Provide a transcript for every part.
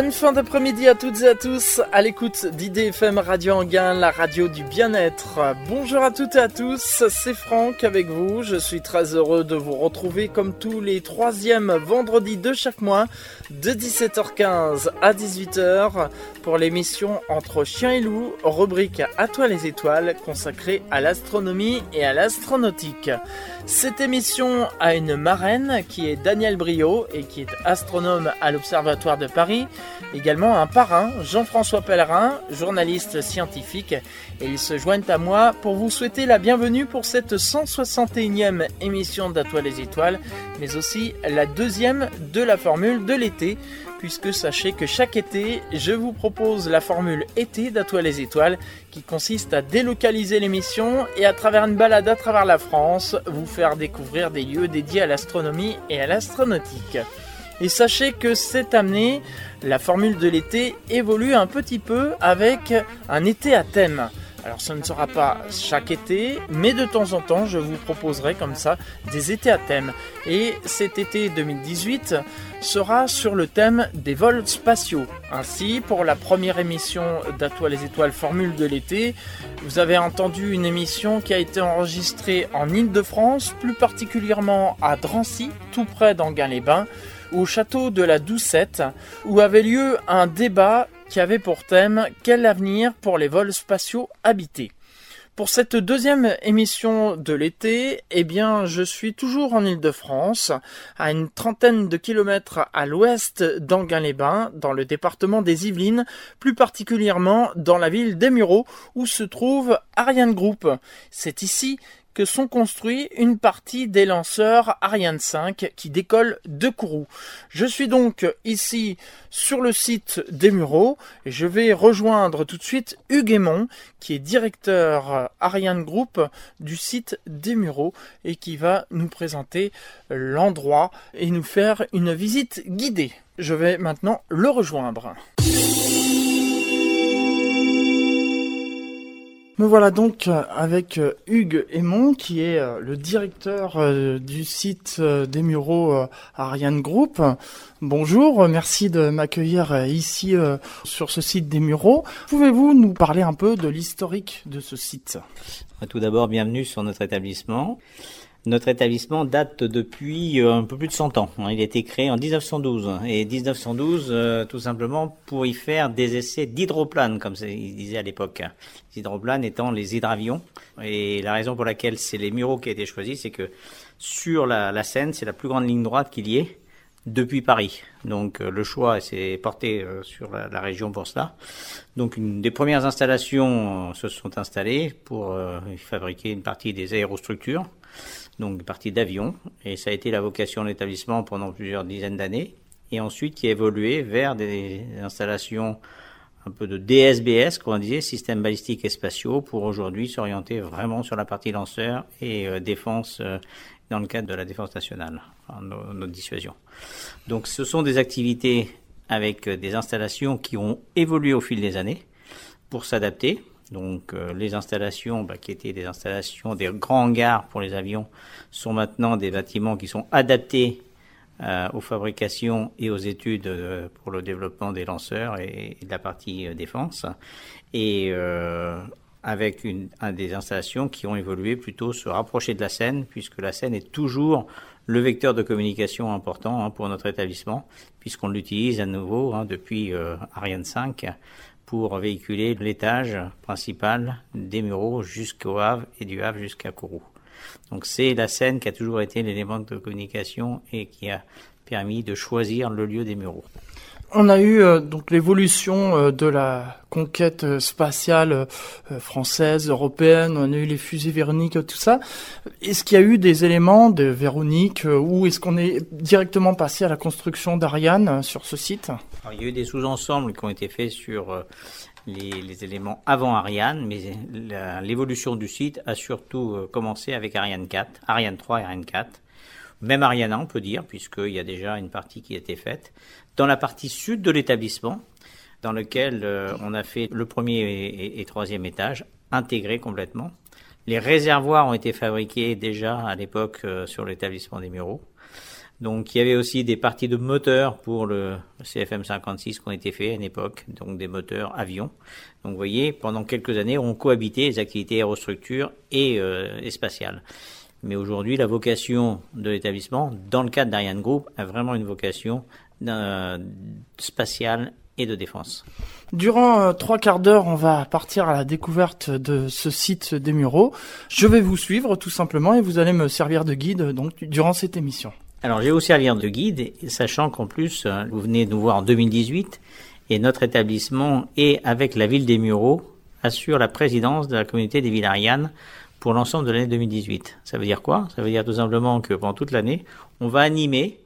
Bonne fin d'après-midi à toutes et à tous à l'écoute d'IDFM Radio Anguin, la radio du bien-être. Bonjour à toutes et à tous, c'est Franck avec vous. Je suis très heureux de vous retrouver comme tous les troisièmes vendredis de chaque mois de 17h15 à 18h pour l'émission Entre chien et loup, rubrique À toi les étoiles consacrée à l'astronomie et à l'astronautique. Cette émission a une marraine qui est Daniel Brio et qui est astronome à l'Observatoire de Paris. Également un parrain, Jean-François Pellerin, journaliste scientifique. Et ils se joignent à moi pour vous souhaiter la bienvenue pour cette 161e émission d'À toi les étoiles, mais aussi la deuxième de la formule de l'été puisque sachez que chaque été, je vous propose la formule été d'À toi les étoiles, qui consiste à délocaliser l'émission et à travers une balade à travers la France, vous faire découvrir des lieux dédiés à l'astronomie et à l'astronautique. Et sachez que cette année, la formule de l'été évolue un petit peu avec un été à thème. Alors ce ne sera pas chaque été, mais de temps en temps, je vous proposerai comme ça des étés à thème. Et cet été 2018 sera sur le thème des vols spatiaux. Ainsi, pour la première émission d'Atoile les étoiles Formule de l'été, vous avez entendu une émission qui a été enregistrée en Île-de-France, plus particulièrement à Drancy, tout près d'Anguin-les-Bains au château de la Doucette, où avait lieu un débat qui avait pour thème Quel avenir pour les vols spatiaux habités? Pour cette deuxième émission de l'été, eh bien, je suis toujours en Île-de-France, à une trentaine de kilomètres à l'ouest d'Anguin-les-Bains, dans le département des Yvelines, plus particulièrement dans la ville d'Emureau, où se trouve Ariane Group. C'est ici que sont construits une partie des lanceurs Ariane 5 qui décollent de Kourou. Je suis donc ici sur le site des Mureaux et je vais rejoindre tout de suite Hugues qui est directeur Ariane Group du site des Mureaux et qui va nous présenter l'endroit et nous faire une visite guidée. Je vais maintenant le rejoindre. Me voilà donc euh, avec euh, Hugues Aymon, qui est euh, le directeur du site des Mureaux Ariane Group. Bonjour, merci de m'accueillir ici sur ce site des Mureaux. Pouvez-vous nous parler un peu de l'historique de ce site? Tout d'abord, bienvenue sur notre établissement. Notre établissement date depuis euh, un peu plus de 100 ans. Il a été créé en 1912. Et 1912, euh, tout simplement, pour y faire des essais d'hydroplanes, comme ils disaient à l'époque. Les hydroplanes étant les hydravions. Et la raison pour laquelle c'est les Mureaux qui a été choisi, c'est que sur la, Seine, c'est la plus grande ligne droite qu'il y ait depuis Paris. Donc euh, le choix s'est porté sur la, la, région pour cela. Donc une des premières installations se sont installées pour fabriquer une partie des aérostructures donc partie d'avion, et ça a été la vocation de l'établissement pendant plusieurs dizaines d'années, et ensuite qui a évolué vers des installations un peu de DSBS, comme on disait, systèmes balistiques et spatiaux, pour aujourd'hui s'orienter vraiment sur la partie lanceur et euh, défense euh, dans le cadre de la défense nationale, notre dissuasion. Donc ce sont des activités avec euh, des installations qui ont évolué au fil des années pour s'adapter, donc euh, les installations bah, qui étaient des installations des grands hangars pour les avions sont maintenant des bâtiments qui sont adaptés euh, aux fabrications et aux études euh, pour le développement des lanceurs et, de la partie défense. Et avec une, des installations qui ont évolué plutôt se rapprocher de la Seine puisque la Seine est toujours le vecteur de communication important hein, pour notre établissement puisqu'on l'utilise à nouveau hein, depuis Ariane 5 pour véhiculer l'étage principal des Mureaux jusqu'au Havre et du Havre jusqu'à Kourou. Donc c'est la scène qui a toujours été l'élément de communication et qui a permis de choisir le lieu des Mureaux. On a eu euh, donc l'évolution euh, de la conquête euh, spatiale française, européenne, on a eu les fusées Véronique, tout ça. Est-ce qu'il y a eu des éléments de Véronique ou est-ce qu'on est directement passé à la construction d'Ariane sur ce site? Il y a eu des sous-ensembles qui ont été faits sur les, les, éléments avant Ariane, mais l'évolution du site a surtout commencé avec Ariane 4, Ariane 3 et Ariane 4 même Ariane, on peut dire, puisqu'il y a déjà une partie qui a été faite dans la partie sud de l'établissement, dans lequel euh, on a fait le premier et, troisième étage, intégré complètement. Les réservoirs ont été fabriqués déjà à l'époque euh, sur l'établissement des Mureaux. Donc il y avait aussi des parties de moteurs pour le CFM 56 qui ont été faits à une époque, donc des moteurs avions. Donc vous voyez, pendant quelques années, on cohabitait les activités aérostructures et, euh, et spatiales. Mais aujourd'hui, la vocation de l'établissement, dans le cadre d'Ariane Group, a vraiment une vocation euh, spatiale et de défense. Durant euh, trois quarts d'heure, on va partir à la découverte de ce site des Mureaux. Je vais vous suivre tout simplement et vous allez me servir de guide donc durant cette émission. Alors, je vais vous servir de guide, sachant qu'en plus, euh, vous venez de nous voir en 2018, et notre établissement est, avec la ville des Mureaux, assure la présidence de la communauté des villes Ariane pour l'ensemble de l'année 2018. Ça veut dire quoi? Ça veut dire tout simplement que pendant toute l'année, on va animer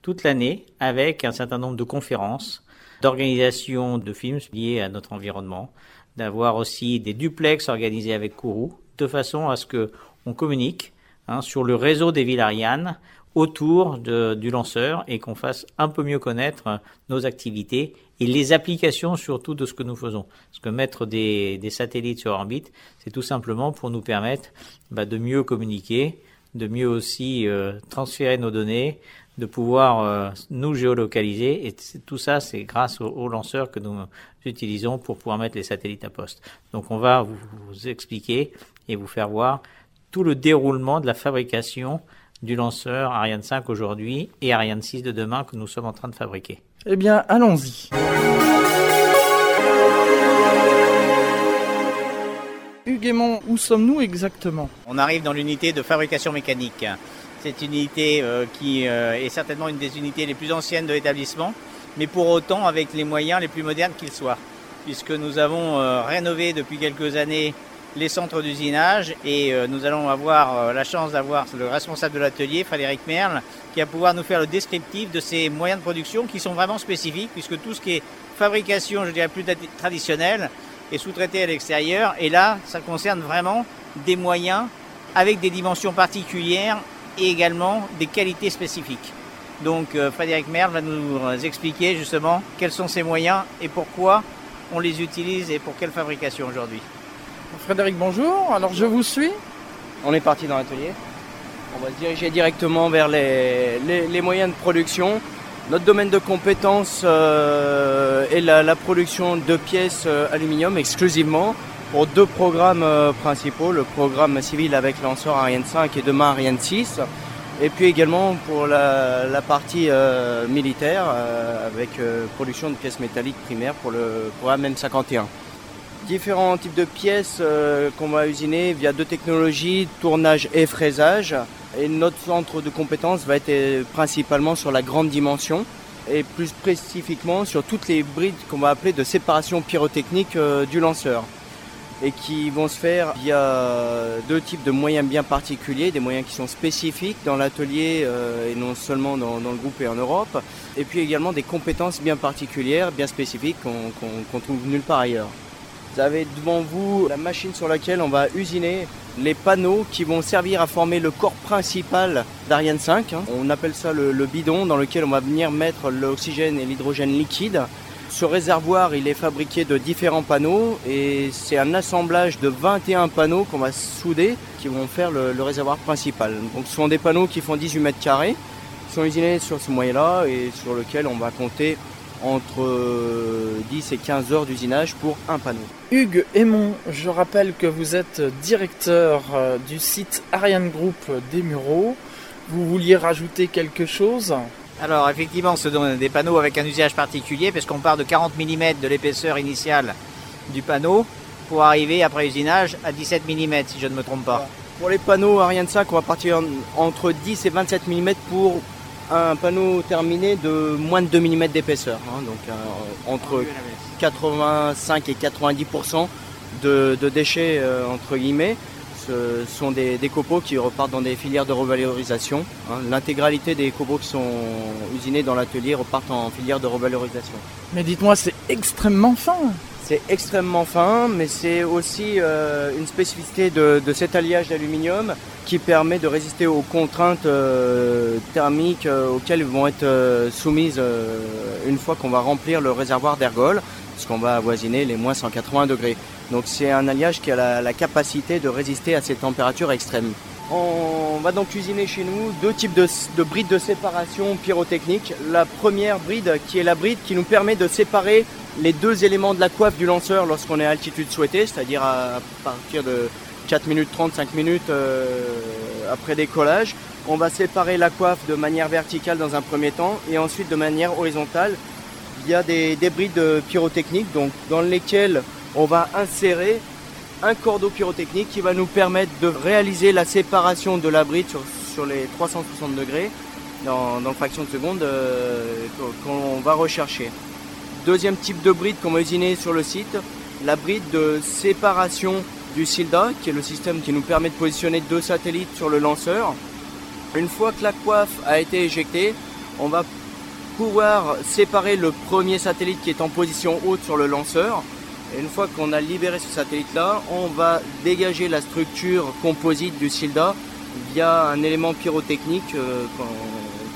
toute l'année avec un certain nombre de conférences, d'organisation de films liés à notre environnement, d'avoir aussi des duplex organisés avec Kourou, de façon à ce que on communique hein, sur le réseau des villes Ariane autour de, du lanceur et qu'on fasse un peu mieux connaître nos activités et les applications surtout de ce que nous faisons. Parce que mettre des, des satellites sur orbite, c'est tout simplement pour nous permettre bah, de mieux communiquer, de mieux aussi euh, transférer nos données, de pouvoir euh, nous géolocaliser. Et tout ça, c'est grâce aux, lanceurs que nous utilisons pour pouvoir mettre les satellites à poste. Donc on va vous expliquer et vous faire voir tout le déroulement de la fabrication du lanceur Ariane 5 aujourd'hui et Ariane 6 de demain que nous sommes en train de fabriquer. Eh bien, allons-y. Hugues où sommes-nous exactement? On arrive dans l'unité de fabrication mécanique. C'est une unité euh, qui euh, est certainement une des unités les plus anciennes de l'établissement, mais pour autant avec les moyens les plus modernes qu'ils soient, puisque nous avons euh, rénové depuis quelques années les centres d'usinage et euh, nous allons avoir euh, la chance d'avoir le responsable de l'atelier, Frédéric Merle, qui va pouvoir nous faire le descriptif de ces moyens de production qui sont vraiment spécifiques puisque tout ce qui est fabrication, je dirais plus traditionnelle, est sous-traité à l'extérieur et là, ça concerne vraiment des moyens avec des dimensions particulières et également des qualités spécifiques. Donc euh, Frédéric Merle va nous expliquer justement quels sont ces moyens et pourquoi on les utilise et pour quelle fabrication aujourd'hui. Frédéric, bonjour. Alors je vous suis. On est parti dans l'atelier. On va se diriger directement vers les, moyens de production. Notre domaine de compétence euh, est la, production de pièces euh, aluminium exclusivement pour deux programmes euh, principaux, le programme civil avec lanceur Ariane 5 et demain Ariane 6, et puis également pour la, la partie militaire avec production de pièces métalliques primaires pour le programme M51 différents types de pièces euh, qu'on va usiner via deux technologies, tournage et fraisage. Et notre centre de compétences va être euh, principalement sur la grande dimension et plus spécifiquement sur toutes les brides qu'on va appeler de séparation pyrotechnique euh, du lanceur et qui vont se faire via deux types de moyens bien particuliers, des moyens qui sont spécifiques dans l'atelier et non seulement dans, le groupe et en Europe, et puis également des compétences bien particulières, bien spécifiques qu'on trouve nulle part ailleurs. Vous avez devant vous la machine sur laquelle on va usiner les panneaux qui vont servir à former le corps principal d'Ariane 5. Hein. On appelle ça le, bidon dans lequel on va venir mettre l'oxygène et l'hydrogène liquide. Ce réservoir, il est fabriqué de différents panneaux et c'est un assemblage de 21 panneaux qu'on va souder qui vont faire le, réservoir principal. Donc ce sont des panneaux qui font 18 mètres carrés, qui sont usinés sur ce moyen-là et sur lequel on va compter entre 10 et 15 heures d'usinage pour un panneau. Hugues Aymon, je rappelle que vous êtes directeur euh, du site Ariane Group des Mureaux. Vous vouliez rajouter quelque chose? Alors effectivement, ce sont des panneaux avec un usage particulier parce qu'on part de 40 mm de l'épaisseur initiale du panneau pour arriver après usinage à 17 mm si je ne me trompe pas. Pour les panneaux Ariane 5, on va partir entre 10 et 27 mm pour un panneau terminé de moins de 2 mm d'épaisseur, hein, donc euh, entre 85 et 90% de, déchets euh, entre guillemets. Ce sont des, copeaux qui repartent dans des filières de revalorisation. Hein. L'intégralité des copeaux qui sont usinés dans l'atelier repartent en filière de revalorisation. Mais dites-moi, c'est extrêmement fin c'est extrêmement fin, mais c'est aussi euh, une spécificité de, cet alliage d'aluminium qui permet de résister aux contraintes euh, thermiques euh, auxquelles vont être soumises une fois qu'on va remplir le réservoir d'ergol. puisqu'on va avoisiner les moins 180 degrés. Donc c'est un alliage qui a la, capacité de résister à ces températures extrêmes. On va donc cuisiner chez nous deux types de, brides de séparation pyrotechnique. La première bride qui est la bride qui nous permet de séparer les deux éléments de la coiffe du lanceur lorsqu'on est à altitude souhaitée, c'est-à-dire à partir de 4 minutes 30, 5 minutes euh, après décollage. On va séparer la coiffe de manière verticale dans un premier temps et ensuite de manière horizontale via des, brides pyrotechniques donc, dans lesquelles on va insérer un cordeau pyrotechnique qui va nous permettre de réaliser la séparation de la bride sur, sur les 360 degrés dans, dans fraction de seconde euh, qu'on va rechercher. Deuxième type de bride qu'on va usiner sur le site, la bride de séparation du SILDA, qui est le système qui nous permet de positionner deux satellites sur le lanceur. Une fois que la coiffe a été éjectée, on va pouvoir séparer le premier satellite qui est en position haute sur le lanceur. Et une fois qu'on a libéré ce satellite-là, on va dégager la structure composite du SILDA via un élément pyrotechnique euh,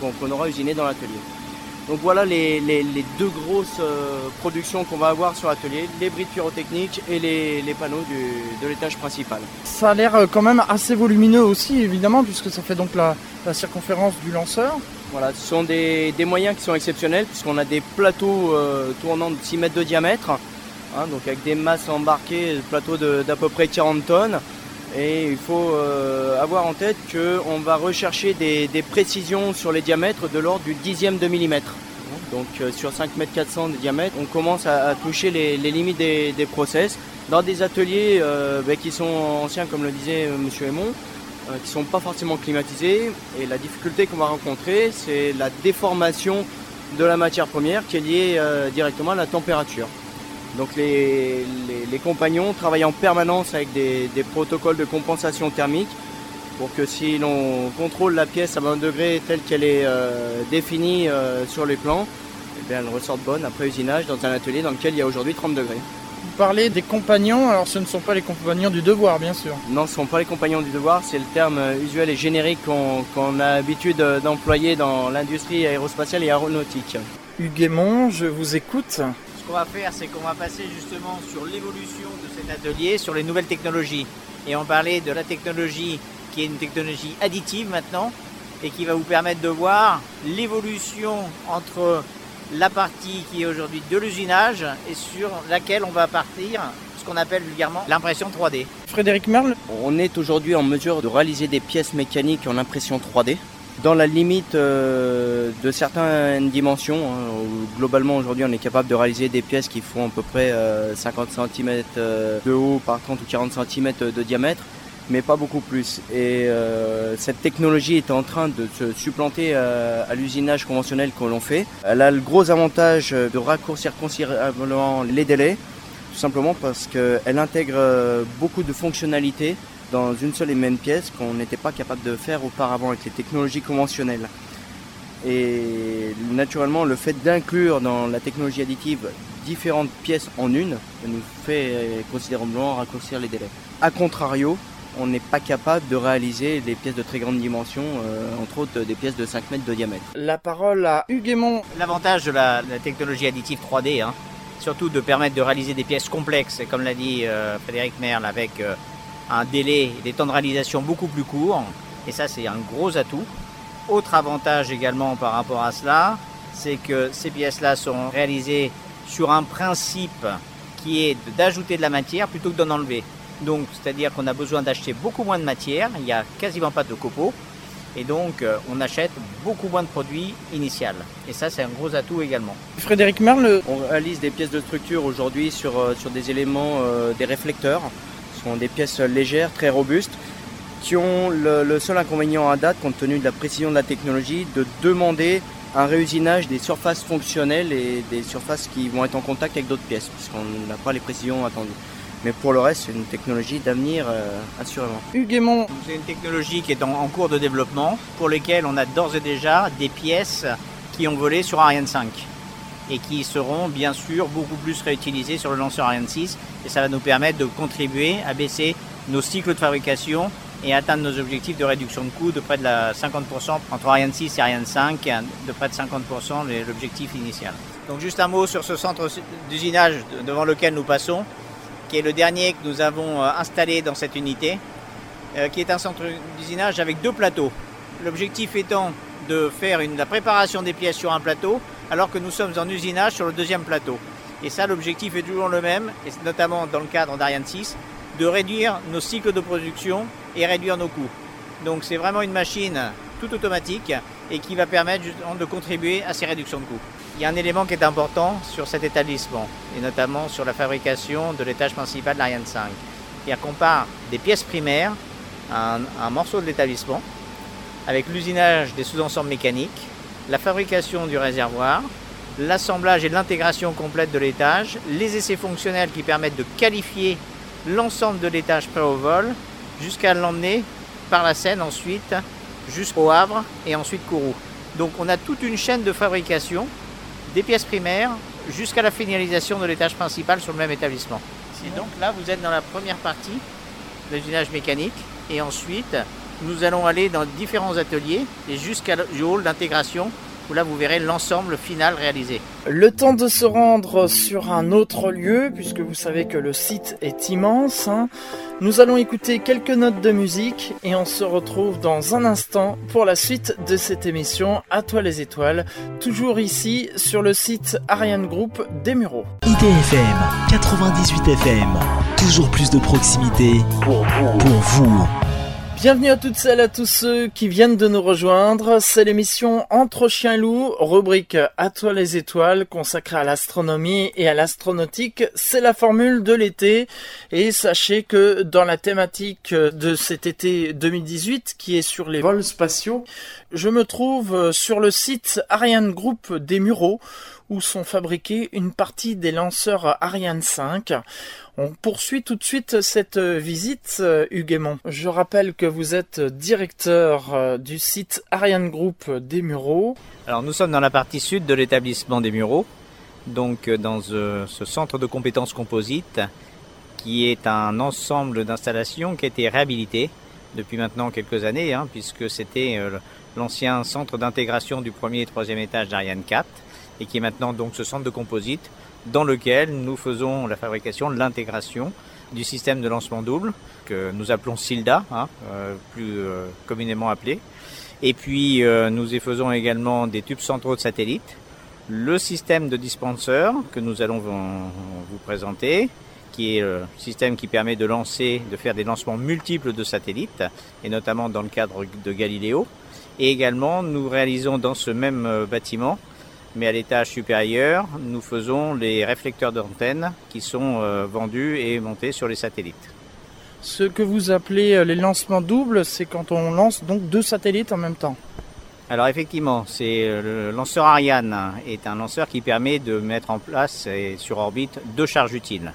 qu'on qu aura usiné dans l'atelier. Donc voilà les, les, les deux grosses euh, productions qu'on va avoir sur l'atelier, les brides pyrotechniques et les, les panneaux du, de l'étage principal. Ça a l'air euh, quand même assez volumineux aussi évidemment puisque ça fait donc la, la circonférence du lanceur. Voilà, ce sont des, des moyens qui sont exceptionnels puisqu'on a des plateaux euh, tournants de 6 mètres de diamètre, hein, donc avec des masses embarquées, plateaux d'à peu près 40 tonnes. Et il faut euh, avoir en tête qu'on va rechercher des, précisions sur les diamètres de l'ordre du dixième de millimètre. Donc euh, sur 5 mètres 400 de diamètre, on commence à, toucher les, limites des, process dans des ateliers euh, bah, qui sont anciens, comme le disait Monsieur Aymon, qui sont pas forcément climatisés. Et la difficulté qu'on va rencontrer, c'est la déformation de la matière première qui est liée directement à la température. Donc les, les, les, compagnons travaillent en permanence avec des, des, protocoles de compensation thermique pour que si l'on contrôle la pièce à 20 degrés telle qu'elle est euh, définie euh, sur les plans, eh bien, elle ressorte bonne après usinage dans un atelier dans lequel il y a aujourd'hui 30 degrés. Vous parlez des compagnons, alors ce ne sont pas les compagnons du devoir bien sûr. Non, ce ne sont pas les compagnons du devoir, c'est le terme usuel et générique qu'on qu a l'habitude d'employer dans l'industrie aérospatiale et aéronautique. Hugues je vous écoute qu'on va faire, c'est qu'on va passer justement sur l'évolution de cet atelier, sur les nouvelles technologies. Et on parlait de la technologie qui est une technologie additive maintenant et qui va vous permettre de voir l'évolution entre la partie qui est aujourd'hui de l'usinage et sur laquelle on va partir ce qu'on appelle vulgairement l'impression 3D. Frédéric Merle On est aujourd'hui en mesure de réaliser des pièces mécaniques en impression 3D dans la limite euh, de certaines dimensions. Hein, globalement, aujourd'hui, on est capable de réaliser des pièces qui font à peu près euh, 50 cm euh, de haut par 30 ou 40 cm de diamètre, mais pas beaucoup plus. Et euh, cette technologie est en train de se supplanter euh, à l'usinage conventionnel que l'on fait. Elle a le gros avantage de raccourcir considérablement les délais, tout simplement parce qu'elle intègre beaucoup de fonctionnalités dans une seule et même pièce qu'on n'était pas capable de faire auparavant avec les technologies conventionnelles. Et naturellement, le fait d'inclure dans la technologie additive différentes pièces en une nous fait considérablement raccourcir les délais. A contrario, on n'est pas capable de réaliser des pièces de très grande dimension, euh, entre autres des pièces de 5 mètres de diamètre. La parole à Hugues L'avantage de la, la, technologie additive 3D, hein, surtout de permettre de réaliser des pièces complexes, comme l'a dit euh, Frédéric Merle, avec euh, un délai, des temps de réalisation beaucoup plus courts, et ça c'est un gros atout. Autre avantage également par rapport à cela, c'est que ces pièces-là seront réalisées sur un principe qui est d'ajouter de la matière plutôt que d'en enlever. Donc, c'est-à-dire qu'on a besoin d'acheter beaucoup moins de matière, il n'y a quasiment pas de copeaux, et donc euh, on achète beaucoup moins de produits initial. Et ça, c'est un gros atout également. Frédéric Merle On réalise des pièces de structure aujourd'hui sur, euh, sur des éléments, euh, des réflecteurs. Ce sont des pièces légères, très robustes, qui ont le, le, seul inconvénient à date, compte tenu de la précision de la technologie, de demander un réusinage des surfaces fonctionnelles et des surfaces qui vont être en contact avec d'autres pièces, puisqu'on n'a pas les précisions attendues. Mais pour le reste, c'est une technologie d'avenir, euh, assurément. Hugues C'est une technologie qui est en, en, cours de développement, pour lesquelles on a d'ores et déjà des pièces qui ont volé sur Ariane 5 et qui seront bien sûr beaucoup plus réutilisées sur le lanceur Ariane 6 et ça va nous permettre de contribuer à baisser nos cycles de fabrication et atteindre nos objectifs de réduction de coûts de près de la 50% entre Ariane 6 et Ariane 5, de près de 50% l'objectif initial. Donc juste un mot sur ce centre d'usinage devant lequel nous passons, qui est le dernier que nous avons euh, installé dans cette unité, euh, qui est un centre d'usinage avec deux plateaux. L'objectif étant de faire la préparation des pièces sur un plateau, alors que nous sommes en usinage sur le deuxième plateau. Et ça, l'objectif est toujours le même, et notamment dans le cadre d'Ariane 6, de réduire nos cycles de production et réduire nos coûts. Donc c'est vraiment une machine tout automatique et qui va permettre de contribuer à ces réductions de coûts. Il y a un élément qui est important sur cet établissement, et notamment sur la fabrication de l'étage principal de l'Ariane 5. C'est-à-dire qu'on part des pièces primaires, un, un morceau de l'établissement, avec l'usinage des sous-ensembles mécaniques, la fabrication du réservoir, l'assemblage et l'intégration complète de l'étage, les essais fonctionnels qui permettent de qualifier l'ensemble de l'étage prêt au vol, jusqu'à l'emmener par la Seine ensuite jusqu'au Havre et ensuite Kourou. Donc on a toute une chaîne de fabrication des pièces primaires jusqu'à la finalisation de l'étage principal sur le même établissement. Donc là, vous êtes dans la première partie l'usinage mécanique et ensuite nous allons aller dans différents ateliers et jusqu'à hall d'intégration où là vous verrez l'ensemble final réalisé. Le temps de se rendre sur un autre lieu, puisque vous savez que le site est immense, hein. nous allons écouter quelques notes de musique et on se retrouve dans un instant pour la suite de cette émission À toi les étoiles, toujours ici sur le site Ariane Group des Mureaux. IDFM 98 FM, toujours plus de proximité pour vous. Pour vous. Bienvenue à toutes celles et à tous ceux qui viennent de nous rejoindre. C'est l'émission Entre chiens et loups, rubrique À toi les étoiles, consacrée à l'astronomie et à l'astronautique. C'est la formule de l'été. Et sachez que dans la thématique de cet été 2018, qui est sur les vols spatiaux, je me trouve sur le site Ariane Group des Mureaux, où sont fabriqués une partie des lanceurs Ariane 5. On poursuit tout de suite cette visite, Hugues Je rappelle que vous êtes directeur euh, du site Ariane Group des Mureaux. Alors nous sommes dans la partie sud de l'établissement des Mureaux, donc euh, dans euh, ce centre de compétences composites qui est un ensemble d'installations qui a été réhabilité depuis maintenant quelques années, hein, puisque c'était l'ancien centre d'intégration du premier et troisième étage d'Ariane 4 et qui est maintenant donc ce centre de composite dans lequel nous faisons la fabrication, l'intégration du système de lancement double que nous appelons SILDA, hein, euh, plus euh, communément appelé. Et puis euh, nous y faisons également des tubes centraux de satellites, le système de dispenser que nous allons vous présenter, qui est le système qui permet de lancer, de faire des lancements multiples de satellites, et notamment dans le cadre de Galileo. Et également, nous réalisons dans ce même bâtiment mais à l'étage supérieur, nous faisons les réflecteurs d'antenne qui sont euh, vendus et montés sur les satellites. Ce que vous appelez euh, les lancements doubles, c'est quand on lance donc deux satellites en même temps. Alors effectivement, c'est euh, le lanceur Ariane est un lanceur qui permet de mettre en place et sur orbite deux charges utiles.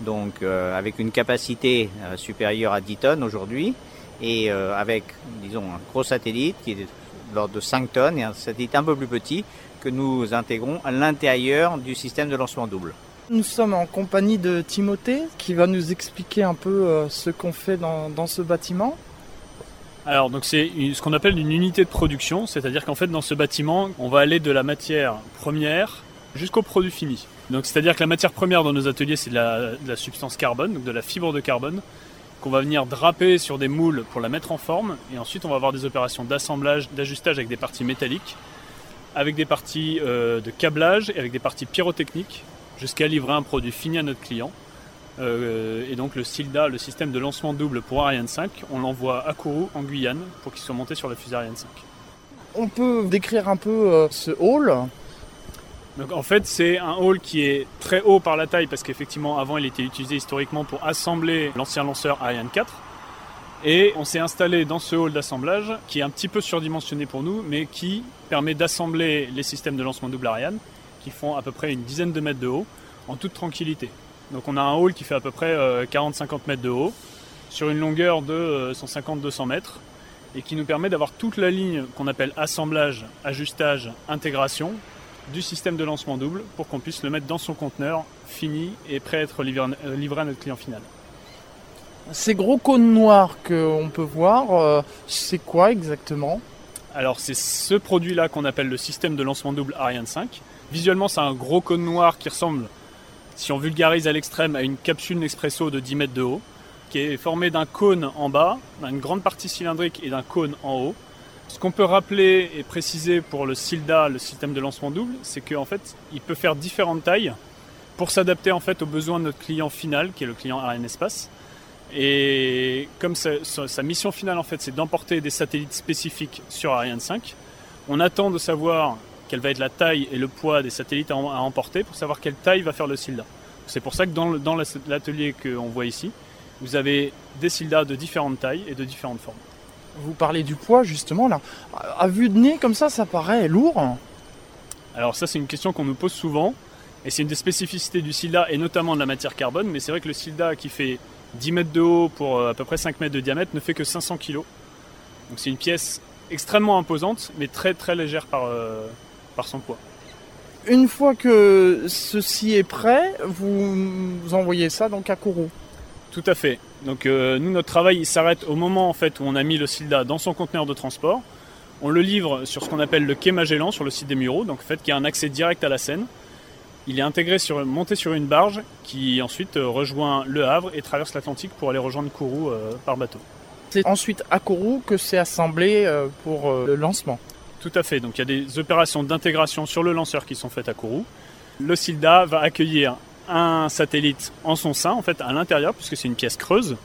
Donc avec une capacité supérieure à 10 tonnes aujourd'hui et avec disons un gros satellite qui est de l'ordre de 5 tonnes et un satellite un peu plus petit que nous intégrons à l'intérieur du système de lancement double. Nous sommes en compagnie de Timothée qui va nous expliquer un peu euh, ce qu'on fait dans, ce bâtiment. Alors donc c'est ce qu'on appelle une unité de production, c'est-à-dire qu'en fait dans ce bâtiment on va aller de la matière première jusqu'au produit fini. Donc c'est-à-dire que la matière première dans nos ateliers c'est de la, substance carbone, donc de la fibre de carbone qu'on va venir draper sur des moules pour la mettre en forme et ensuite on va avoir des opérations d'assemblage, d'ajustage avec des parties métalliques avec des parties euh, de câblage et avec des parties pyrotechniques jusqu'à livrer un produit fini à notre client. Euh, et donc le SILDA, le système de lancement double pour Ariane 5, on l'envoie à Kourou en Guyane pour qu'il soit monté sur la fusée Ariane 5. On peut décrire un peu euh, ce hall? Donc en fait c'est un hall qui est très haut par la taille parce qu'effectivement avant il était utilisé historiquement pour assembler l'ancien lanceur Ariane 4 et on s'est installé dans ce hall d'assemblage qui est un petit peu surdimensionné pour nous, mais qui permet d'assembler les systèmes de lancement double Ariane qui font à peu près une dizaine de mètres de haut en toute tranquillité. Donc on a un hall qui fait à peu près 40-50 euh, mètres de haut sur une longueur de 150-200 euh, mètres et qui nous permet d'avoir toute la ligne qu'on appelle assemblage, ajustage, intégration du système de lancement double pour qu'on puisse le mettre dans son conteneur fini et prêt à être livré à notre client final. Ces gros cônes noirs qu'on peut voir, euh, c'est quoi exactement? Alors c'est ce produit-là qu'on appelle le système de lancement double Ariane 5. Visuellement c'est un gros cône noir qui ressemble, si on vulgarise à l'extrême, à une capsule Nespresso de 10 mètres de haut, qui est formé d'un cône en bas, d'une grande partie cylindrique et d'un cône en haut. Ce qu'on peut rappeler et préciser pour le SILDA, le système de lancement double, c'est qu'en fait, il peut faire différentes tailles pour s'adapter en fait aux besoins de notre client final, qui est le client Ariane Espace. Et comme sa, sa mission finale en fait, c'est d'emporter des satellites spécifiques sur Ariane 5, on attend de savoir quelle va être la taille et le poids des satellites à, emporter pour savoir quelle taille va faire le SILDA. C'est pour ça que dans, dans l'atelier qu'on voit ici, vous avez des SILDA de différentes tailles et de différentes formes. Vous parlez du poids justement là. À vue de nez comme ça, ça paraît lourd. Alors ça c'est une question qu'on nous pose souvent et c'est une des spécificités du SILDA et notamment de la matière carbone. Mais c'est vrai que le SILDA qui fait 10 mètres de haut pour euh, à peu près 5 mètres de diamètre ne fait que 500 kg. Donc c'est une pièce extrêmement imposante mais très très légère par, euh, par son poids. Une fois que ceci est prêt, vous, envoyez ça donc à Kourou. Tout à fait. Donc euh, nous, notre travail s'arrête au moment en fait où on a mis le SILDA dans son conteneur de transport. On le livre sur ce qu'on appelle le quai Magellan sur le site des Mureaux, donc en fait qui a un accès direct à la Seine. Il est intégré sur, monté sur une barge qui ensuite euh, rejoint Le Havre et traverse l'Atlantique pour aller rejoindre Kourou euh, par bateau. C'est ensuite à Kourou que c'est assemblé pour le lancement. Tout à fait. Donc il y a des opérations d'intégration sur le lanceur qui sont faites à Kourou. Le SILDA va accueillir un satellite en son sein, en fait, à l'intérieur, puisque c'est une pièce creuse,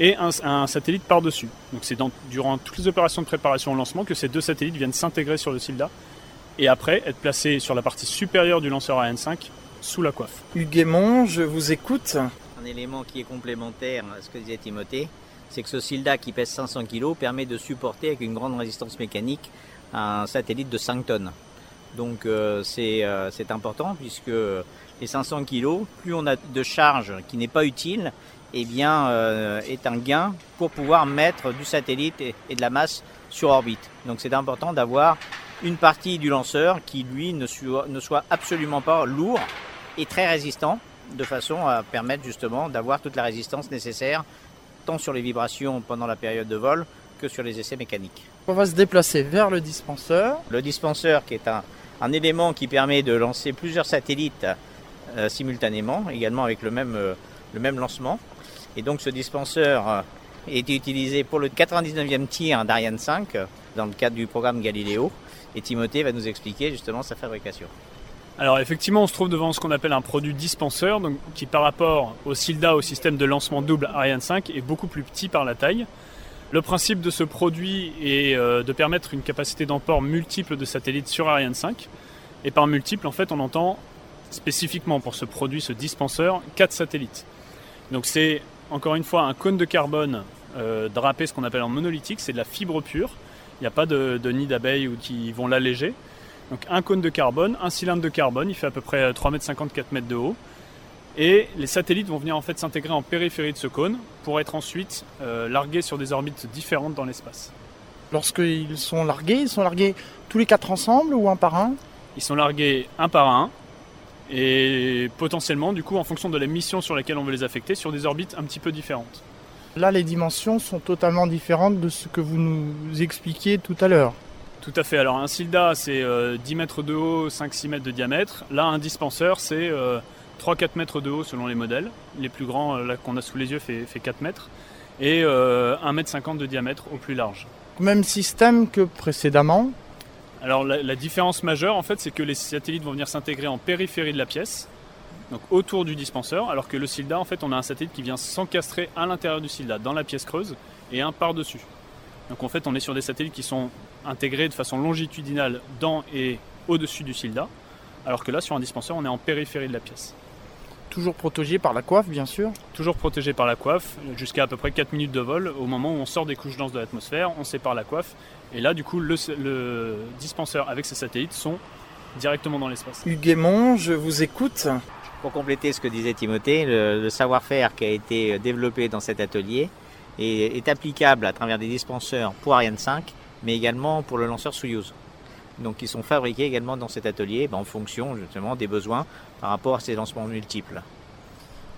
et un, satellite par-dessus. Donc c'est durant toutes les opérations de préparation au lancement que ces deux satellites viennent s'intégrer sur le SILDA, et après être placés sur la partie supérieure du lanceur Ariane 5, sous la coiffe. Hugues je vous écoute. Un élément qui est complémentaire à ce que disait Timothée, c'est que ce SILDA qui pèse 500 kg permet de supporter avec une grande résistance mécanique un satellite de 5 tonnes. Donc euh, euh, c'est important puisque les 500 kg, plus on a de charge qui n'est pas utile, eh bien, euh, est un gain pour pouvoir mettre du satellite et, de la masse sur orbite. Donc c'est important d'avoir une partie du lanceur qui, lui, ne soit, ne soit absolument pas lourd et très résistant, de façon à permettre justement d'avoir toute la résistance nécessaire, tant sur les vibrations pendant la période de vol que sur les essais mécaniques. On va se déplacer vers le dispenseur. Le dispenseur qui est un, un élément qui permet de lancer plusieurs satellites euh, simultanément, également avec le même, euh, le même lancement. Et donc ce dispenseur euh, est utilisé pour le 99e tir d'Ariane 5 dans le cadre du programme Galileo. Et Timothée va nous expliquer justement sa fabrication. Alors effectivement, on se trouve devant ce qu'on appelle un produit dispenseur, donc, qui par rapport au SILDA, au système de lancement double Ariane 5, est beaucoup plus petit par la taille. Le principe de ce produit est de permettre une capacité d'emport multiple de satellites sur Ariane 5. Et par multiple, en fait, on entend spécifiquement pour ce produit, ce dispenseur, 4 satellites. Donc c'est encore une fois un cône de carbone euh, drapé, ce qu'on appelle en monolithique, c'est de la fibre pure. Il n'y a pas de, nid d'abeilles qui vont l'alléger. Donc un cône de carbone, un cylindre de carbone, il fait à peu près 3,50 m, 4 m de haut. Et les satellites vont venir en fait s'intégrer en périphérie de ce cône pour être ensuite euh, largués sur des orbites différentes dans l'espace. Lorsqu'ils sont largués, ils sont largués tous les quatre ensemble ou un par un? Ils sont largués un par un et potentiellement, du coup, en fonction de la mission sur laquelle on veut les affecter, sur des orbites un petit peu différentes. Là, les dimensions sont totalement différentes de ce que vous nous expliquiez tout à l'heure. Tout à fait. Alors, un SILDA, c'est 10 euh, mètres de haut, 5-6 mètres de diamètre. Là, un dispenseur, c'est 3-4 euh, mètres de haut selon les modèles. Les plus grands, euh, là, qu'on a sous les yeux, fait, fait 4 mètres. Et 1 mètre 50 de diamètre au plus large. Même système que précédemment alors la, différence majeure en fait c'est que les satellites vont venir s'intégrer en périphérie de la pièce, donc autour du dispenseur, alors que le SILDA en fait on a un satellite qui vient s'encastrer à l'intérieur du SILDA, dans la pièce creuse, et un par-dessus. Donc en fait on est sur des satellites qui sont intégrés de façon longitudinale dans et au-dessus du SILDA, alors que là sur un dispenseur on est en périphérie de la pièce. Toujours protégé par la coiffe, bien sûr Toujours protégé par la coiffe, jusqu'à à peu près 4 minutes de vol. Au moment où on sort des couches denses de l'atmosphère, on sépare la coiffe. Et là, du coup, le, dispenseur avec ses satellites sont directement dans l'espace. Hugues je vous écoute. Pour compléter ce que disait Timothée, le, savoir-faire qui a été développé dans cet atelier est, est, applicable à travers des dispenseurs pour Ariane 5, mais également pour le lanceur Soyuz donc qui sont fabriqués également dans cet atelier ben, en fonction justement des besoins par rapport à ces lancements multiples.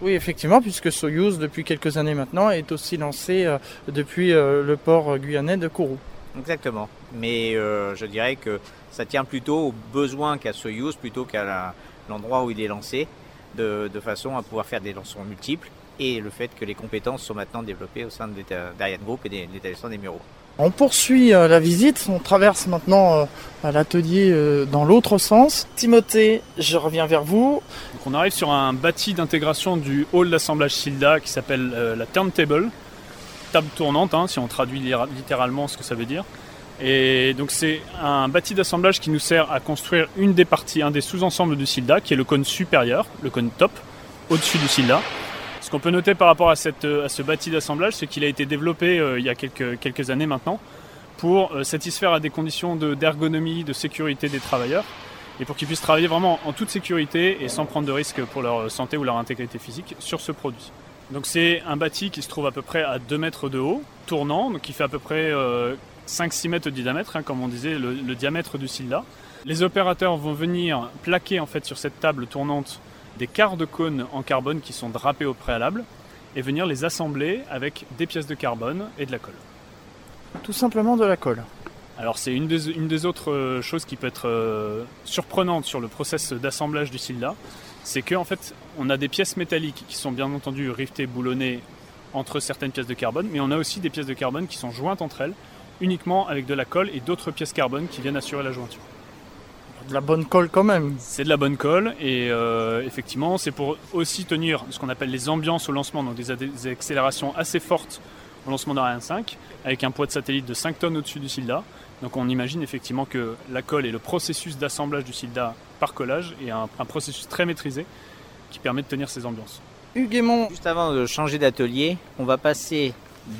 Oui, effectivement, puisque Soyuz, depuis quelques années maintenant, est aussi lancé depuis le port guyanais de Kourou. Exactement. Mais je dirais que ça tient plutôt aux besoins qu'a Soyuz plutôt qu'à l'endroit où il est lancé, de, façon à pouvoir faire des lancements multiples et le fait que les compétences sont maintenant développées au sein d'Ariane Group et des l'établissement des Mureaux. On poursuit euh, la visite, on traverse maintenant euh, l'atelier euh, dans l'autre sens. Timothée, je reviens vers vous. on arrive sur un bâti d'intégration du hall d'assemblage SILDA qui s'appelle la turntable, table tournante hein, si on traduit littéralement ce que ça veut dire. Et donc c'est un bâti d'assemblage qui nous sert à construire une des parties, un des sous-ensembles du SILDA qui est le cône supérieur, le cône top, au-dessus du SILDA. Ce qu'on peut noter par rapport à, ce bâti d'assemblage, c'est qu'il a été développé euh, il y a quelques, années maintenant pour euh, satisfaire à des conditions d'ergonomie, de, sécurité des travailleurs et pour qu'ils puissent travailler vraiment en toute sécurité et sans prendre de risques pour leur santé ou leur intégrité physique sur ce produit. Donc c'est un bâti qui se trouve à peu près à 2 mètres de haut, tournant, donc qui fait à peu près 5-6 euh, mètres de diamètre, hein, comme on disait, le, diamètre du SILDA. Les opérateurs vont venir plaquer en fait sur cette table tournante des quarts de cône en carbone qui sont drapés au préalable et venir les assembler avec des pièces de carbone et de la colle. Tout simplement de la colle. Alors c'est une des, autres euh, choses qui peut être euh, surprenante sur le process d'assemblage du SILDA, c'est qu'en fait on a des pièces métalliques qui sont bien entendu rivetées, boulonnées entre certaines pièces de carbone, mais on a aussi des pièces de carbone qui sont jointes entre elles uniquement avec de la colle et d'autres pièces carbone qui viennent assurer la jointure de la bonne colle quand même. C'est de la bonne colle et euh, effectivement c'est pour aussi tenir ce qu'on appelle les ambiances au lancement, donc des, accélérations assez fortes au lancement d'Ariane 5 avec un poids de satellite de 5 tonnes au-dessus du SILDA. Donc on imagine effectivement que la colle et le processus d'assemblage du SILDA par collage est un, processus très maîtrisé qui permet de tenir ces ambiances. Hugues Juste avant de changer d'atelier, on va passer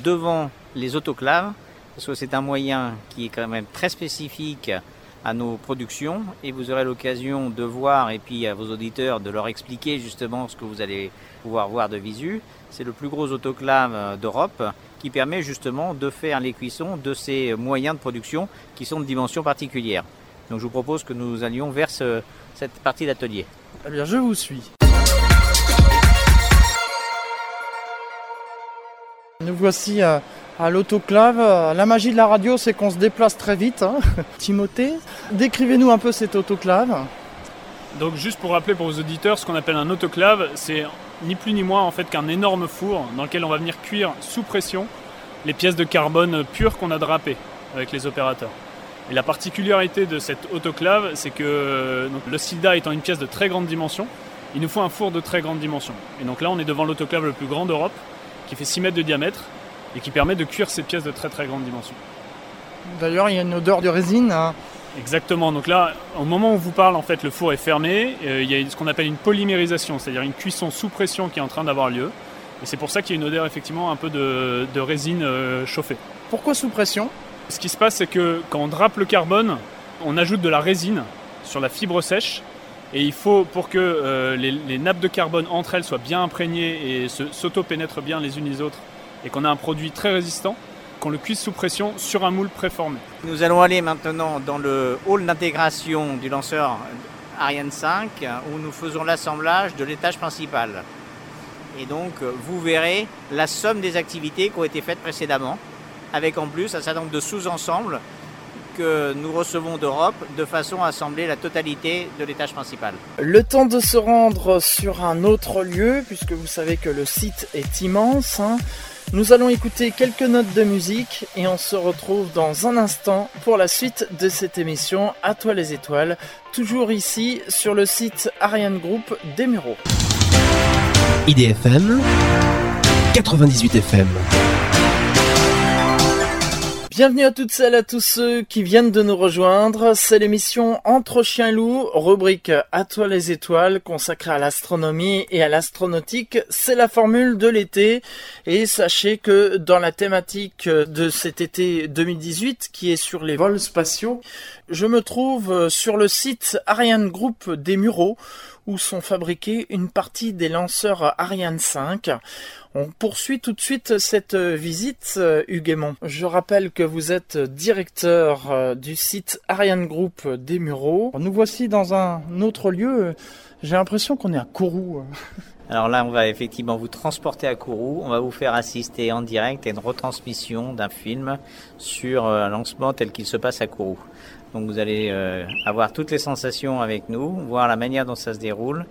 devant les autoclaves parce que c'est un moyen qui est quand même très spécifique à nos productions et vous aurez l'occasion de voir et puis à vos auditeurs de leur expliquer justement ce que vous allez pouvoir voir de visu. C'est le plus gros autoclave euh, d'Europe qui permet justement de faire les cuissons de ces moyens de production qui sont de dimension particulière. Donc je vous propose que nous allions vers cette partie d'atelier. Eh bien, je vous suis. Nous voici à à l'autoclave. La magie de la radio, c'est qu'on se déplace très vite. Hein. Timothée, décrivez-nous un peu cette autoclave. Donc juste pour rappeler pour vos auditeurs, ce qu'on appelle un autoclave, c'est ni plus ni moins en fait qu'un énorme four dans lequel on va venir cuire sous pression les pièces de carbone pures qu'on a drapées avec les opérateurs. Et la particularité de cette autoclave, c'est que le SIDA étant une pièce de très grande dimension, il nous faut un four de très grande dimension. Et donc là, on est devant l'autoclave le plus grand d'Europe, qui fait 6 mètres de diamètre, et qui permet de cuire ces pièces de très très grande dimension. D'ailleurs, il y a une odeur de résine. Hein. Exactement. Donc là, au moment où on vous parle, en fait, le four est fermé. Euh, il y a ce qu'on appelle une polymérisation, c'est-à-dire une cuisson sous pression qui est en train d'avoir lieu. Et c'est pour ça qu'il y a une odeur effectivement un peu de, résine euh, chauffée. Pourquoi sous pression? Ce qui se passe, c'est que quand on drape le carbone, on ajoute de la résine sur la fibre sèche. Et il faut, pour que euh, les, les, nappes de carbone entre elles soient bien imprégnées et s'auto-pénètrent bien les unes les autres, et qu'on a un produit très résistant, qu'on le cuise sous pression sur un moule préformé. Nous allons aller maintenant dans le hall d'intégration du lanceur Ariane 5 où nous faisons l'assemblage de l'étage principal. Et donc vous verrez la somme des activités qui ont été faites précédemment, avec en plus un certain nombre de sous-ensembles que nous recevons d'Europe de façon à assembler la totalité de l'étage principal. Le temps de se rendre sur un autre lieu, puisque vous savez que le site est immense. Hein. Nous allons écouter quelques notes de musique et on se retrouve dans un instant pour la suite de cette émission À toi les étoiles, toujours ici sur le site Ariane Group Mureaux. IDFM 98 FM Bienvenue à toutes celles et à tous ceux qui viennent de nous rejoindre. C'est l'émission Entre chiens loups, rubrique À toi les étoiles, consacrée à l'astronomie et à l'astronautique. C'est la formule de l'été. Et sachez que dans la thématique de cet été 2018, qui est sur les vols spatiaux, je me trouve sur le site Ariane Group des Mureaux, où sont fabriqués une partie des lanceurs Ariane 5. On poursuit tout de suite cette visite, euh, Hugues Je rappelle que vous êtes directeur euh, du site Ariane Group des Mureaux. Nous voici dans un autre lieu. J'ai l'impression qu'on est à Kourou. Alors là, on va effectivement vous transporter à Kourou. On va vous faire assister en direct à une retransmission d'un film sur euh, un lancement tel qu'il se passe à Kourou. Donc vous allez euh, avoir toutes les sensations avec nous, voir la manière dont ça se déroule,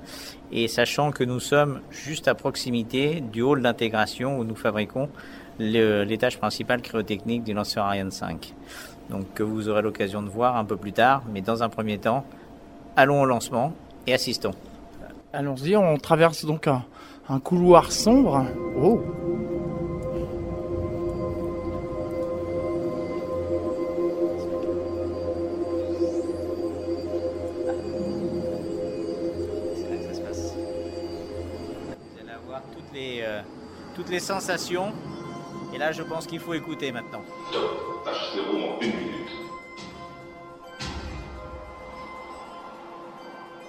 et sachant que nous sommes juste à proximité du hall d'intégration où nous fabriquons l'étage principal cryotechnique du lanceur Ariane 5. Donc que vous aurez l'occasion de voir un peu plus tard, mais dans un premier temps, allons au lancement et assistons. Allons-y, on traverse donc un, couloir sombre. Oh toutes les sensations. Et là, je pense qu'il faut écouter maintenant. Top, H0 en une minute.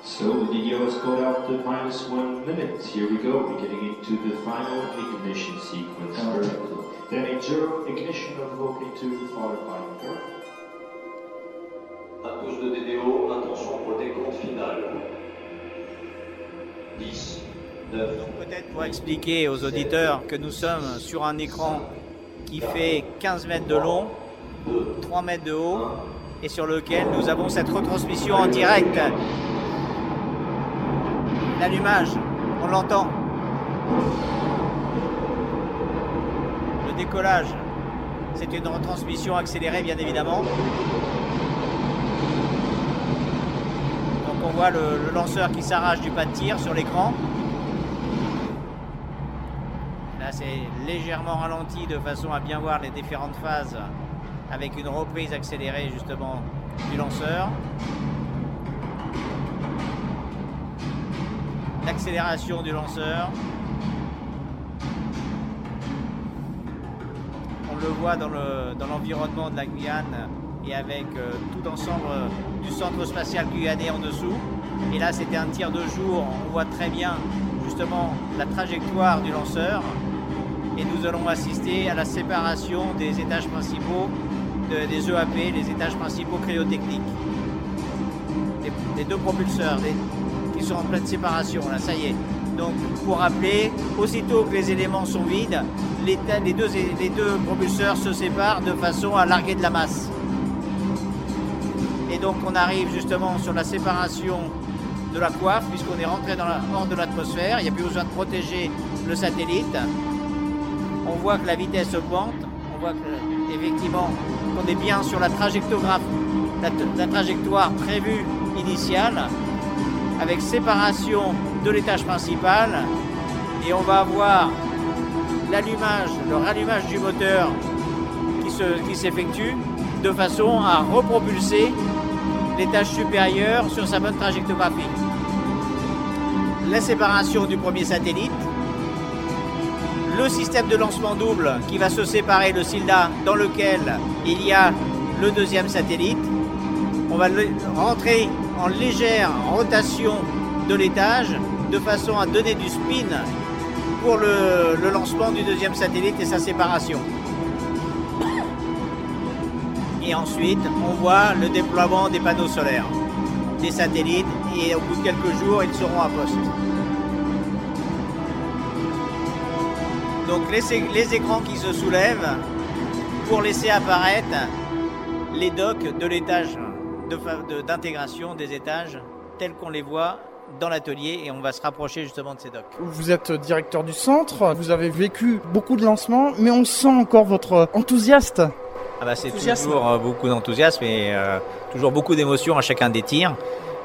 So the video has called out to minus one minute. Here we go. We're getting into the final ignition sequence. Vertical. Then a zero ignition of Vulcan 2 followed by go. À tous de Donc peut-être pour expliquer aux auditeurs que nous sommes sur un écran qui fait 15 mètres de long, 3 mètres de haut, et sur lequel nous avons cette retransmission en direct. L'allumage, on l'entend. Le décollage, c'est une retransmission accélérée bien évidemment. Donc on voit le, le lanceur qui s'arrache du pas de tir sur l'écran. C'est légèrement ralenti de façon à bien voir les différentes phases avec une reprise accélérée justement du lanceur. L'accélération du lanceur. On le voit dans le- dans l'environnement de la Guyane et avec euh, tout l'ensemble euh, du centre spatial guyanais en dessous. Et là, c'était un tir de jour. On voit très bien justement la trajectoire du lanceur. Et nous allons assister à la séparation des étages principaux de- des EAP, les étages principaux cryotechniques. Des deux propulseurs qui sont en pleine séparation. Là, ça y est. Donc, pour rappeler, aussitôt que les éléments sont vides, les, les deux, les deux propulseurs se séparent de façon à larguer de la masse. Et donc, on arrive justement sur la séparation de la coiffe, puisqu'on est rentré dans la, hors de l'atmosphère. Il n'y a plus besoin de protéger le satellite. On voit que la vitesse augmente. On voit que, effectivement, qu'on est bien sur la trajectoire, la, trajectoire prévue initiale, avec séparation de l'étage principal. Et on va avoir l'allumage, le rallumage du moteur qui s'effectue de façon à repropulser l'étage supérieur sur sa bonne trajectoire. La séparation du premier satellite, le système de lancement double qui va se séparer le SILDA dans lequel il y a le deuxième satellite. On va rentrer en légère rotation de l'étage de façon à donner du spin pour le lancement du deuxième satellite et sa séparation. Et ensuite, on voit le déploiement des panneaux solaires, des satellites, et au bout de quelques jours, ils seront à poste. Donc les, les écrans qui se soulèvent pour laisser apparaître les docks de l'étage de fa- de- d'intégration des étages tels qu'on les voit dans l'atelier et on va se rapprocher justement de ces docks. Vous êtes directeur du centre, vous avez vécu beaucoup de lancements, mais on sent encore votre enthousiaste. Ah bah, c'est toujours euh, beaucoup d'enthousiasme et euh, toujours beaucoup d'émotion à chacun des tirs.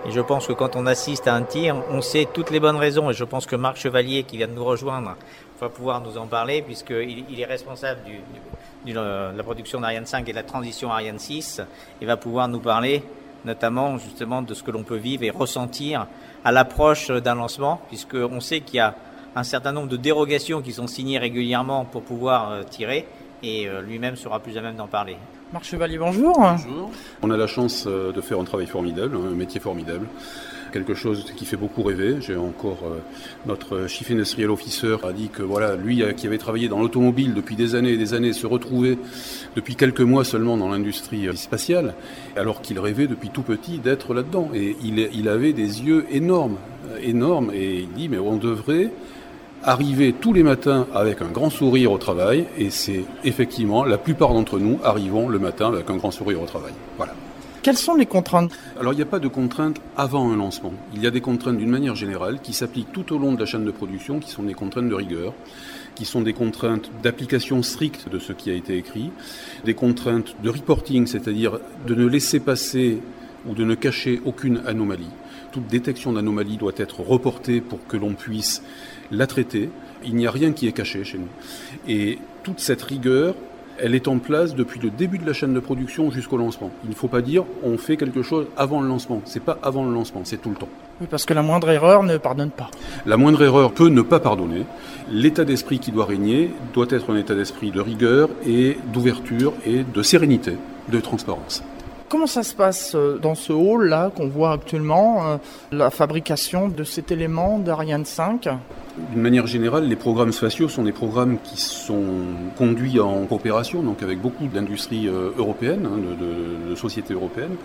Et je pense que quand on assiste à un tir, on sait toutes les bonnes raisons. Et je pense que Marc Chevalier, qui vient de nous rejoindre, va pouvoir nous en parler, puisqu'il il est responsable du, du- de la production d'Ariane 5 et de la transition Ariane 6, et va pouvoir nous parler notamment justement de ce que l'on peut vivre et ressentir à l'approche d'un lancement, puisqu'on sait qu'il y a un certain nombre de dérogations qui sont signées régulièrement pour pouvoir euh, tirer. et euh, lui-même sera plus à même d'en parler. Marc Chevalier, bonjour. Bonjour. On a la chance euh, de faire un travail formidable, un métier formidable quelque chose qui fait beaucoup rêver. J'ai encore euh, notre chief industrial officer a dit que voilà, lui qui avait travaillé dans l'automobile depuis des années et des années se retrouvait depuis quelques mois seulement dans l'industrie spatiale, alors qu'il rêvait depuis tout petit d'être là-dedans. Et il, il avait des yeux énormes, énormes, et il dit mais on devrait arriver tous les matins avec un grand sourire au travail, et c'est effectivement la plupart d'entre nous arrivons le matin avec un grand sourire au travail. Voilà. Quelles sont les contraintes Alors il n'y a pas de contraintes avant un lancement. Il y a des contraintes d'une manière générale qui s'appliquent tout au long de la chaîne de production, qui sont des contraintes de rigueur, qui sont des contraintes d'application stricte de ce qui a été écrit, des contraintes de reporting, c'est-à-dire de ne laisser passer ou de ne cacher aucune anomalie. Toute détection d'anomalie doit être reportée pour que l'on puisse la traiter. Il n'y a rien qui est caché chez nous. Et toute cette rigueur, elle est en place depuis le début de la chaîne de production jusqu'au lancement. Il ne faut pas dire on fait quelque chose avant le lancement. C'est pas avant le lancement, c'est tout le temps. Oui, parce que la moindre erreur ne pardonne pas. La moindre erreur peut ne pas pardonner. L'état d'esprit qui doit régner doit être un état d'esprit de rigueur et d'ouverture et de sérénité, de transparence. Comment ça se passe euh, dans ce hall-là qu'on voit actuellement, euh, la fabrication de cet élément d'Ariane 5 d'une manière générale, les programmes spatiaux sont des programmes qui sont conduits en coopération, donc avec beaucoup d'industries euh, européennes, hein, de, de, sociétés européennes.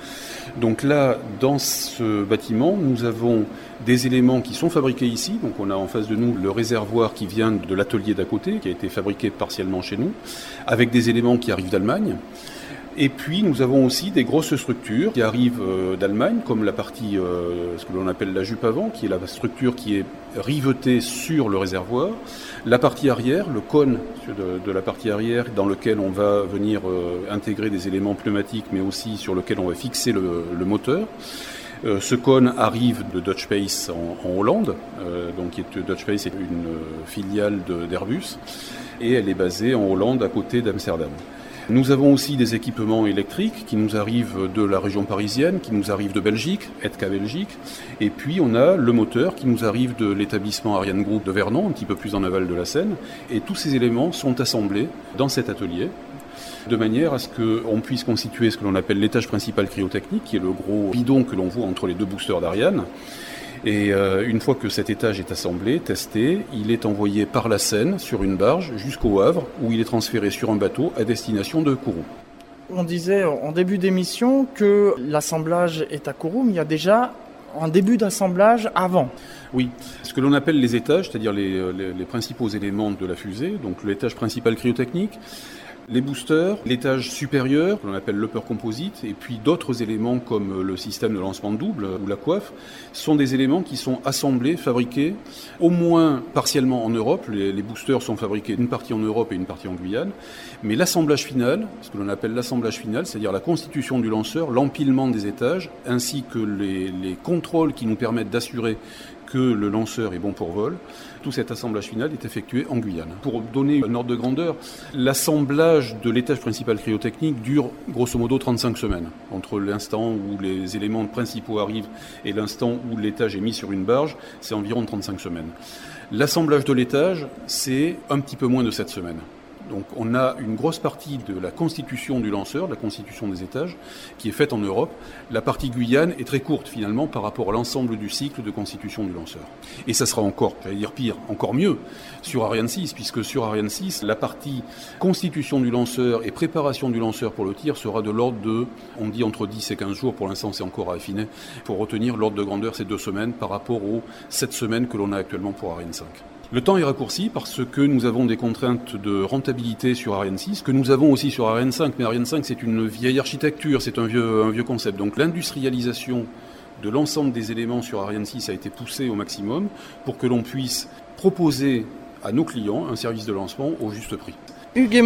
Donc là, dans ce bâtiment, nous avons des éléments qui sont fabriqués ici. Donc on a en face de nous le réservoir qui vient de l'atelier d'à côté, qui a été fabriqué partiellement chez nous, avec des éléments qui arrivent d'Allemagne. Et puis nous avons aussi des grosses structures qui arrivent euh, d'Allemagne, comme la partie, euh, ce que l'on appelle la jupe avant, qui est la structure qui est rivetée sur le réservoir. La partie arrière, le cône de, la partie arrière, dans lequel on va venir euh, intégrer des éléments pneumatiques, mais aussi sur lequel on va fixer le, moteur. ce cône arrive de Dutch Space en, Hollande, donc Dutch Space est une filiale d'Airbus, et elle est basée en Hollande à côté d'Amsterdam. Nous avons aussi des équipements électriques qui nous arrivent de la région parisienne, qui nous arrivent de Belgique, ETCA Belgique. Et puis on a le moteur qui nous arrive de l'établissement Ariane Group de Vernon, un petit peu plus en aval de la Seine. Et tous ces éléments sont assemblés dans cet atelier de manière à ce qu'on puisse constituer ce que l'on appelle l'étage principal cryotechnique, qui est le gros bidon que l'on voit entre les deux boosters d'Ariane. Et euh, une fois que cet étage est assemblé, testé, il est envoyé par la Seine sur une barge jusqu'au Havre, où il est transféré sur un bateau à destination de Kourou. On disait en début d'émission que l'assemblage est à Kourou, mais il y a déjà un début d'assemblage avant. Oui, ce que l'on appelle les étages, c'est-à-dire les, les, principaux éléments de la fusée, donc l'étage principal cryotechnique, les boosters, l'étage supérieur, qu'on appelle l'upper composite, et puis d'autres éléments comme le système de lancement double ou la coiffe, sont des éléments qui sont assemblés, fabriqués, au moins partiellement en Europe. Les, boosters sont fabriqués une partie en Europe et une partie en Guyane. Mais l'assemblage final, ce que l'on appelle l'assemblage final, c'est-à-dire la constitution du lanceur, l'empilement des étages, ainsi que les contrôles qui nous permettent d'assurer que le lanceur est bon pour vol. Tout cet assemblage final est effectué en Guyane. Pour donner un ordre de grandeur, l'assemblage de l'étage principal cryotechnique dure grosso modo 35 semaines. Entre l'instant où les éléments principaux arrivent et l'instant où l'étage est mis sur une barge, c'est environ 35 semaines. L'assemblage de l'étage, c'est un petit peu moins de 7 semaines. Donc on a une grosse partie de la constitution du lanceur, de la constitution des étages, qui est faite en Europe. La partie Guyane est très courte finalement par rapport à l'ensemble du cycle de constitution du lanceur. Et ça sera encore, j'allais dire pire, encore mieux sur Ariane 6, puisque sur Ariane 6, la partie constitution du lanceur et préparation du lanceur pour le tir sera de l'ordre de, on dit entre 10 et 15 jours, pour l'instant c'est encore à affiner, pour retenir l'ordre de grandeur ces deux semaines par rapport aux 7 semaines que l'on a actuellement pour Ariane 5. Le temps est raccourci parce que nous avons des contraintes de rentabilité sur Ariane 6, que nous avons aussi sur Ariane 5, mais Ariane 5 c'est une vieille architecture, c'est un vieux, un vieux concept. Donc l'industrialisation de l'ensemble des éléments sur Ariane 6 a été poussée au maximum pour que l'on puisse proposer à nos clients un service de lancement au juste prix. Hugues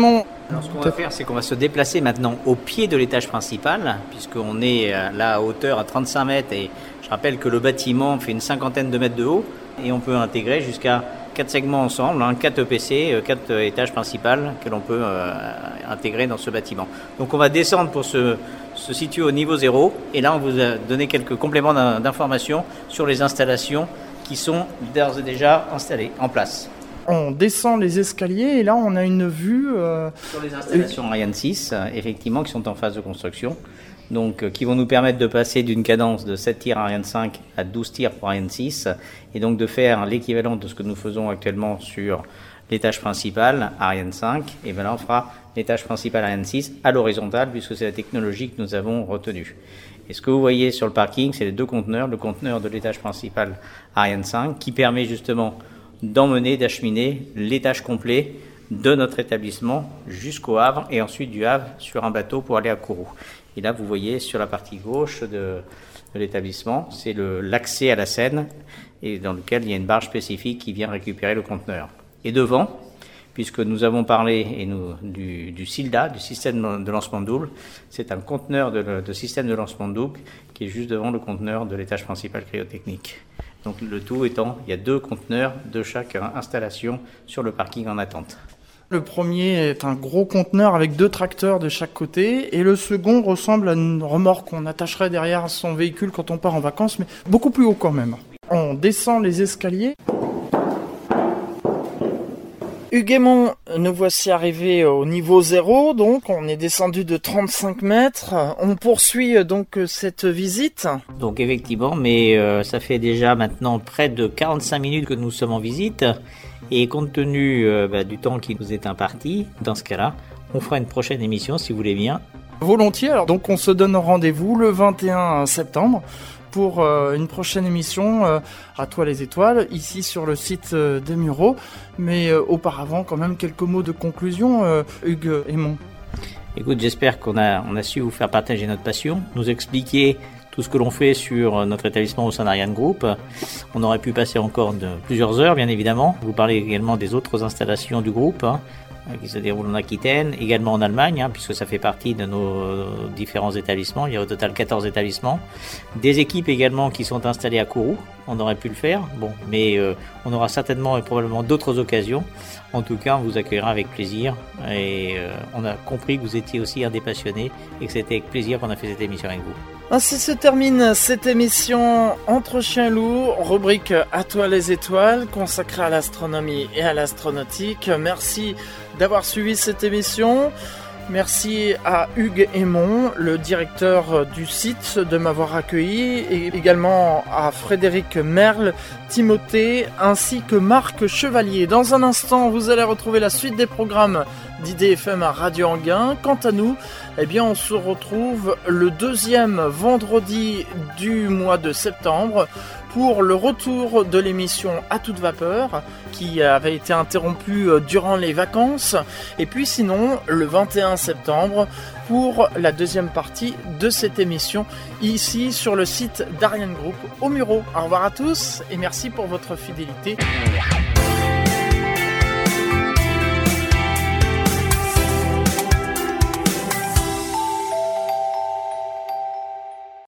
Alors, ce qu'on va faire, c'est qu'on va se déplacer maintenant au pied de l'étage principal, puisqu'on est euh, là à hauteur à 35 mètres, et je rappelle que le bâtiment fait une cinquantaine de mètres de haut, et on peut intégrer jusqu'à quatre segments ensemble, hein, quatre EPC, euh, quatre étages principaux que l'on peut euh, intégrer dans ce bâtiment. Donc on va descendre pour se, se situer au niveau zéro et là on vous a donné quelques compléments d'informations sur les installations qui sont d'ores et déjà installées en place. On descend les escaliers et là on a une vue... Euh, Sur les installations Ariane 6, effectivement, qui sont en phase de construction. Donc, euh, qui vont nous permettre de passer d'une cadence de 7 tirs Ariane 5 à 12 tirs pour Ariane 6 et donc de faire l'équivalent de ce que nous faisons actuellement sur l'étage principal Ariane 5 et bien là on fera l'étage principal Ariane 6 à l'horizontale puisque c'est la technologie que nous avons retenue. Et ce que vous voyez sur le parking, c'est les deux conteneurs, le conteneur de l'étage principal Ariane 5 qui permet justement d'emmener, d'acheminer l'étage complet de notre établissement jusqu'au Havre et ensuite du Havre sur un bateau pour aller à Kourou. Et là, vous voyez sur la partie gauche de, l'établissement, c'est l'accès à la Seine et dans lequel il y a une barge spécifique qui vient récupérer le conteneur. Et devant, puisque nous avons parlé du SILDA, du système de lancement double, c'est un conteneur de, de, système de lancement double qui est juste devant le conteneur de l'étage principal cryotechnique. Donc le tout étant, il y a deux conteneurs de chaque installation sur le parking en attente. Le premier est un gros conteneur avec deux tracteurs de chaque côté et le second ressemble à une remorque qu'on attacherait derrière son véhicule quand on part en vacances, mais beaucoup plus haut quand même. On descend les escaliers. Huguemont, nous voici arrivés au niveau zéro, donc on est descendu de 35 mètres. On poursuit donc cette visite. Donc effectivement, mais euh, ça fait déjà maintenant près de 45 minutes que nous sommes en visite. Et compte tenu euh, bah, du temps qui nous est imparti, dans ce cas-là, on fera une prochaine émission si vous voulez bien. Volontiers, alors donc on se donne rendez-vous le 21 septembre pour euh, une prochaine émission euh, à toi les étoiles, ici sur le site des Mureaux. Mais auparavant, quand même, quelques mots de conclusion, Hugues Aymon. Écoute, j'espère qu'on a, on a su vous faire partager notre passion, nous expliquer tout ce que l'on fait sur notre établissement au sein Group. On aurait pu passer encore plusieurs heures, bien évidemment. Vous parlez également des autres installations du groupe. Hein, qui se déroulent en Aquitaine, également en Allemagne, hein, puisque ça fait partie de nos différents établissements. Il y a au total 14 établissements. Des équipes également qui sont installées à Kourou. On aurait pu le faire, bon, mais euh, on aura certainement et probablement d'autres occasions. En tout cas, on vous accueillera avec plaisir. Et euh, on a compris que vous étiez aussi un des passionnés et que c'était avec plaisir qu'on a fait cette émission avec vous. Ainsi se termine cette émission Entre chiens loups, rubrique À toi les étoiles, consacrée à l'astronomie et à l'astronautique. Merci d'avoir suivi cette émission. Merci à Hugues Aymon, le directeur du site, de m'avoir accueilli, et également à Frédéric Merle, Timothée, ainsi que Marc Chevalier. Dans un instant, vous allez retrouver la suite des programmes d'IDFM à Radio Anguin. Quant à nous, eh bien, on se retrouve le deuxième vendredi du mois de septembre pour le retour de l'émission à toute vapeur qui avait été interrompue euh, durant les vacances et puis sinon le 21 septembre pour la deuxième partie de cette émission ici sur le site d'Ariane Group au Muro. Au revoir à tous et merci pour votre fidélité.